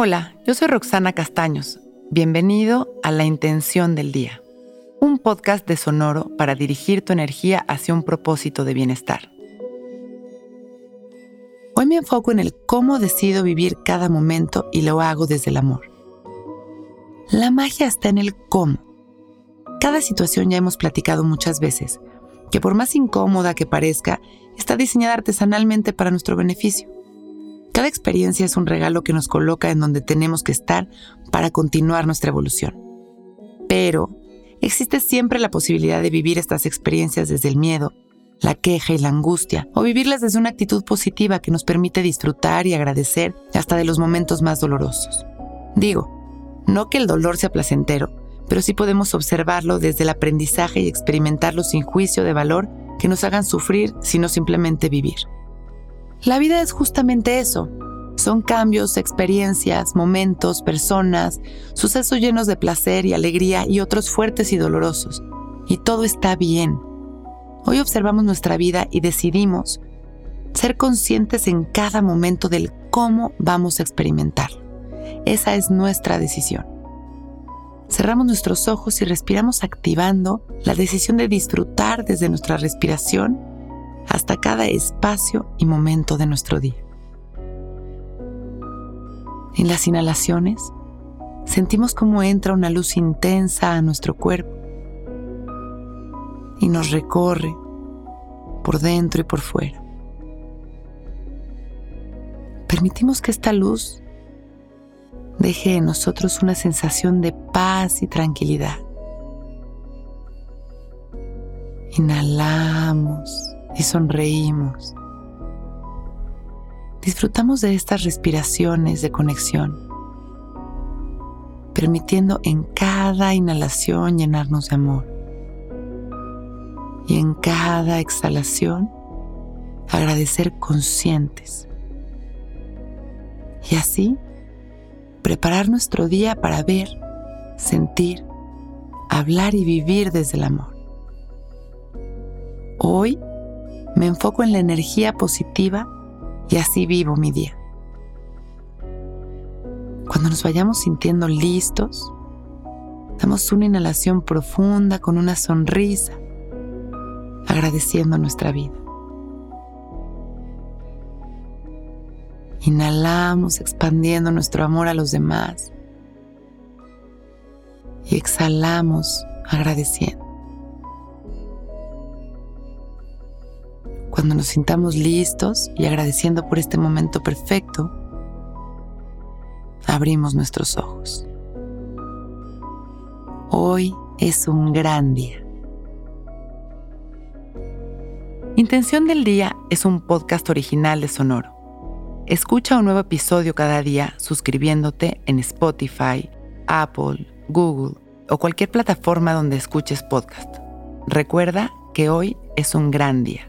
Hola, yo soy Roxana Castaños. Bienvenido a La Intención del Día, un podcast de Sonoro para dirigir tu energía hacia un propósito de bienestar. Hoy me enfoco en el cómo decido vivir cada momento y lo hago desde el amor. La magia está en el cómo. Cada situación ya hemos platicado muchas veces, que por más incómoda que parezca, está diseñada artesanalmente para nuestro beneficio. Cada experiencia es un regalo que nos coloca en donde tenemos que estar para continuar nuestra evolución. Pero existe siempre la posibilidad de vivir estas experiencias desde el miedo, la queja y la angustia, o vivirlas desde una actitud positiva que nos permite disfrutar y agradecer hasta de los momentos más dolorosos. Digo, no que el dolor sea placentero, pero sí podemos observarlo desde el aprendizaje y experimentarlo sin juicio de valor que nos hagan sufrir, sino simplemente vivir. La vida es justamente eso. Son cambios, experiencias, momentos, personas, sucesos llenos de placer y alegría y otros fuertes y dolorosos. Y todo está bien. Hoy observamos nuestra vida y decidimos ser conscientes en cada momento del cómo vamos a experimentar. Esa es nuestra decisión. Cerramos nuestros ojos y respiramos activando la decisión de disfrutar desde nuestra respiración hasta cada espacio y momento de nuestro día. En las inhalaciones, sentimos cómo entra una luz intensa a nuestro cuerpo y nos recorre por dentro y por fuera. Permitimos que esta luz deje en nosotros una sensación de paz y tranquilidad. Inhalamos y sonreímos. Disfrutamos de estas respiraciones de conexión, permitiendo en cada inhalación llenarnos de amor y en cada exhalación agradecer conscientes. Y así preparar nuestro día para ver, sentir, hablar y vivir desde el amor. Hoy me enfoco en la energía positiva y así vivo mi día. Cuando nos vayamos sintiendo listos, damos una inhalación profunda con una sonrisa, agradeciendo nuestra vida. Inhalamos expandiendo nuestro amor a los demás y exhalamos agradeciendo. Cuando nos sintamos listos y agradeciendo por este momento perfecto, abrimos nuestros ojos. Hoy es un gran día. Intención del Día es un podcast original de Sonoro. Escucha un nuevo episodio cada día suscribiéndote en Spotify, Apple, Google o cualquier plataforma donde escuches podcast. Recuerda que hoy es un gran día.